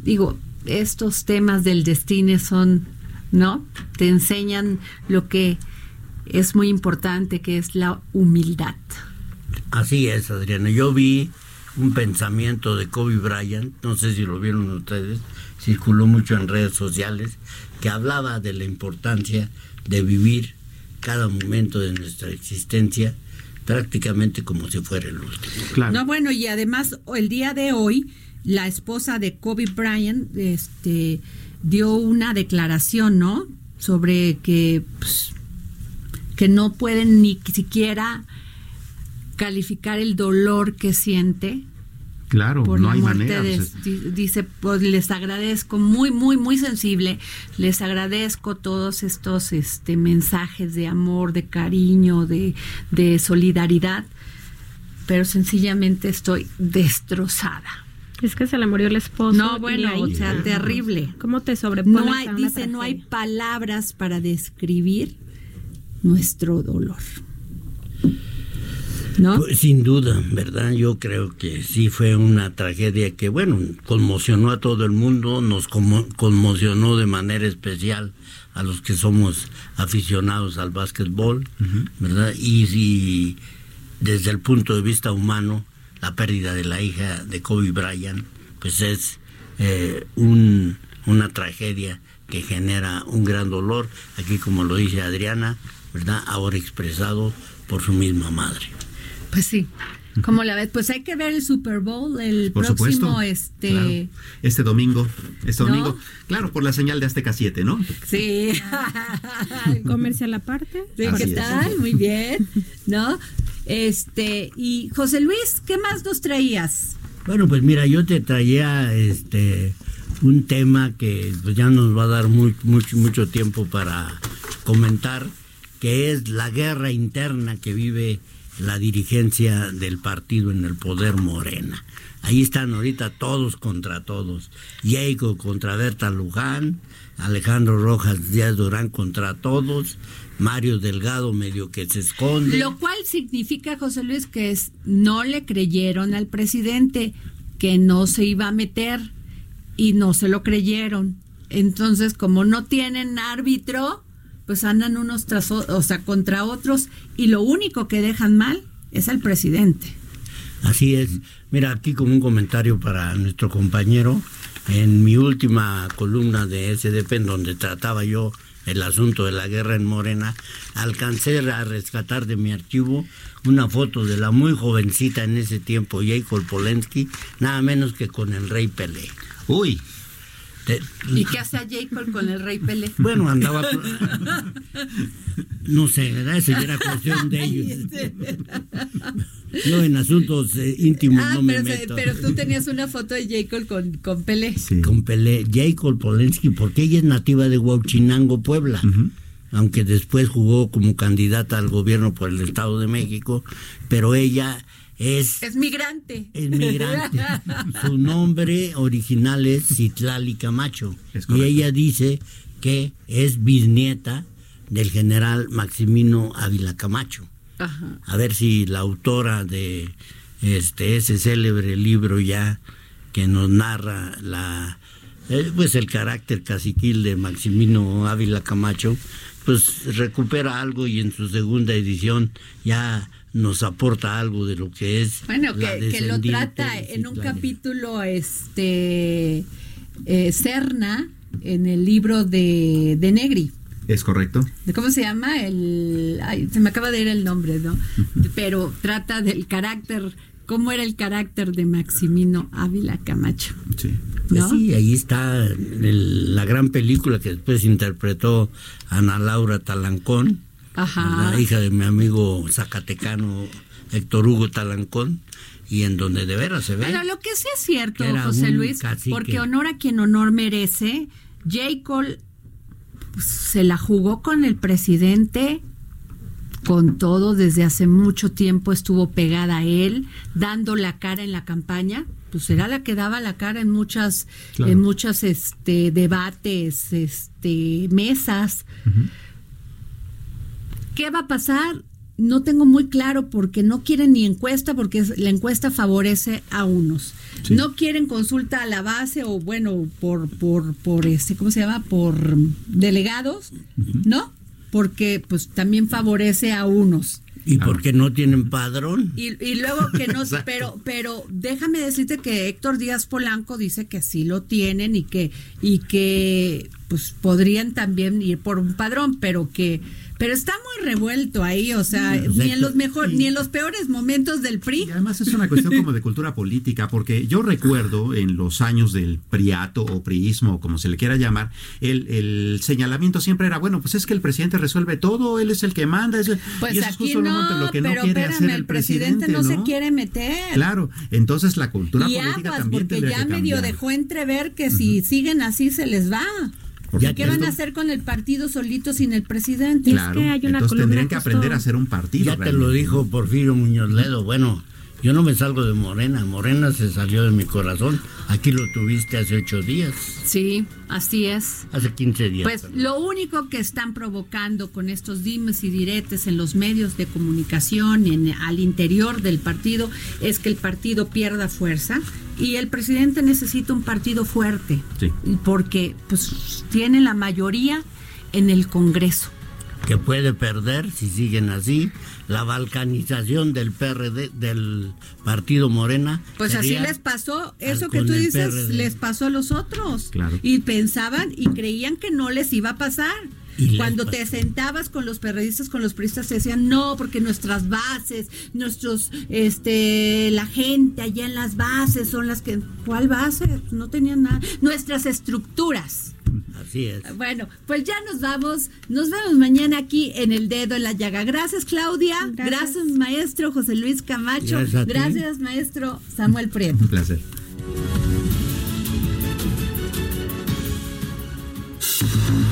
Digo, estos temas del destino son, ¿no? Te enseñan lo que es muy importante, que es la humildad.
Así es, Adriana. Yo vi un pensamiento de Kobe Bryant, no sé si lo vieron ustedes, circuló mucho en redes sociales, que hablaba de la importancia de vivir cada momento de nuestra existencia prácticamente como si fuera el último.
No, bueno, y además el día de hoy, la esposa de Kobe Bryant este, dio una declaración, ¿no? Sobre que, pues, que no pueden ni siquiera calificar el dolor que siente
Claro,
por
no
la
hay
muerte
manera.
de,
pues,
dice pues les agradezco muy muy muy sensible les agradezco todos estos este mensajes de amor de cariño de, de solidaridad pero sencillamente estoy destrozada
Es que se le murió el esposo.
no bueno
ahí-
o sea terrible
¿Cómo te sobrepones
no hay
a una
dice no hay palabras para describir nuestro dolor ¿no?
Pues, sin duda, ¿verdad? Yo creo que sí fue una tragedia que, bueno, conmocionó a todo el mundo, nos conmo- conmocionó de manera especial a los que somos aficionados al básquetbol, ¿verdad? Y si desde el punto de vista humano, la pérdida de la hija de Kobe Bryant, pues es eh, un- una tragedia que genera un gran dolor, aquí como lo dice Adriana, ¿verdad? Ahora expresado por su misma madre.
Pues sí. ¿Cómo la ves? Pues hay que ver el Super Bowl el
Por
próximo
supuesto.
este
Claro. Este domingo. Este
¿No?
domingo. Claro, por la señal de Azteca 7, ¿no?
Sí.
Comercial aparte.
Sí, ¿Qué
es.
tal? Muy bien. ¿No? Este, y José Luis, ¿qué más nos traías?
Bueno, pues mira, yo te traía este un tema que pues, ya nos va a dar muy, mucho, mucho tiempo para comentar, que es la guerra interna que vive la dirigencia del partido en el poder Morena. Ahí están ahorita todos contra todos. Jacob contra Berta Luján, Alejandro Rojas Díaz Durán contra todos, Mario Delgado medio que se esconde.
Lo cual significa, José Luis, que es, no le creyeron al presidente que no se iba a meter y no se lo creyeron. Entonces, como no tienen árbitro, pues andan unos tras o, sea, contra otros y lo único que dejan mal es al presidente.
Así es. Mira, aquí como un comentario para nuestro compañero, en mi última columna de SDP, en donde trataba yo el asunto de la guerra en Morena, alcancé a rescatar de mi archivo una foto de la muy jovencita en ese tiempo, Jacob Polensky, nada menos que con el rey Pelé.
Uy.
Te-
¿Y qué hace Jacob con el rey Pelé?
bueno, andaba... No sé, ¿verdad? Esa ya era cuestión de ellos. Yo en asuntos eh, íntimos
Ah,
no me
pero,
meto.
pero tú tenías una foto de Jacob con, con Pelé.
con Pelé, Jacob Polensky, porque ella es nativa de Huachinango, Puebla. Aunque después jugó como candidata al gobierno por el Estado de México, pero ella es,
Es migrante.
es migrante. Su nombre original es Citlali Camacho.
Es
y ella dice que es bisnieta del general Maximino Ávila Camacho.
Ajá.
A ver si la autora de este ese célebre libro ya que nos narra la eh, pues el carácter caciquil de Maximino Ávila Camacho, pues recupera algo y en su segunda edición ya nos aporta algo de lo que es
Bueno,
la
que, que lo trata en un capítulo, este, eh, Serna, en el libro de, de Negri.
Es correcto.
¿De ¿Cómo se llama? El, ay, se me acaba de ir el nombre, ¿no? Pero trata del carácter, cómo era el carácter de Maximino Ávila Camacho.
Sí.
Pues
¿no?
sí, ahí está el- la gran película que después interpretó Ana Laura Talancón,
Ajá.
la hija de mi amigo zacatecano Héctor Hugo Talancón, y en donde de veras se ve.
Pero lo que sí es cierto, José Luis,
cacique.
porque honor a quien honor merece, J. Cole pues, se la jugó con el presidente con todo desde hace mucho tiempo estuvo pegada a él dando la cara en la campaña pues era la que daba la cara en muchas
Claro.
en muchas este debates este mesas ¿Qué va a pasar? No tengo muy claro porque no quieren ni encuesta porque la encuesta favorece a unos. No quieren consulta a la base o bueno, por por por este, ¿cómo se llama? por delegados, ¿no? Porque pues también favorece a unos.
¿Y por qué no tienen padrón?
Y, y luego que no, pero, pero déjame decirte que Héctor Díaz Polanco dice que sí lo tienen y que, y que pues podrían también ir por un padrón, pero que, pero está muy revuelto ahí, o sea, ni en los mejor, ni en los peores momentos del PRI.
Y además es una cuestión como de cultura política, porque yo recuerdo en los años del priato o priismo, como se le quiera llamar, el, el señalamiento siempre era, bueno, pues es que el presidente resuelve todo, él es el que manda, es el-
Pues
y eso es
aquí
justo
no,
lo que no
pero
quiere
espérame,
hacer
el
el
presidente, no, se quiere meter.
Claro, entonces la cultura
y
política
aguas,
también
porque ya medio dejó entrever que si siguen así se les va.
Por
¿Y qué van a hacer con el partido solito sin el presidente?
Claro, entonces tendrían que aprender a hacer un partido.
Ya te lo dijo Porfirio Muñoz Ledo. Bueno, yo no me salgo de Morena. Morena se salió de mi corazón. Aquí lo tuviste hace ocho días.
Sí, así es.
Hace 15 días.
Pues lo único que están provocando con estos dimes y diretes en los medios de comunicación en, al interior del partido es que el partido pierda fuerza y el presidente necesita un partido fuerte
Sí.
porque pues tiene la mayoría en el Congreso.
Que puede perder si siguen así la balcanización del PRD del partido Morena
Pues así les pasó, eso que tú dices,
PRD.
les pasó a los otros.
Claro.
Y pensaban y creían que no les iba a pasar.
Y
Cuando te sentabas con los periodistas, con los periodistas, te decían, no, porque nuestras bases, nuestros, este, la gente allá en las bases son las que, ¿cuál base? No tenían nada. Nuestras estructuras.
Así es
Bueno, pues ya nos vamos. Nos vemos mañana aquí en El Dedo en la Llaga. Gracias, Claudia. Gracias, maestro José Luis Camacho. Gracias maestro Samuel Prieto.
Un placer.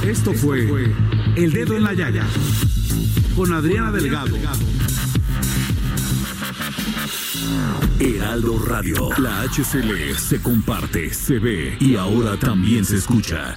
Esto fue El Dedo en la Llaga con Adriana Delgado.
Heraldo Radio. La HCL se comparte, se ve y ahora también se escucha.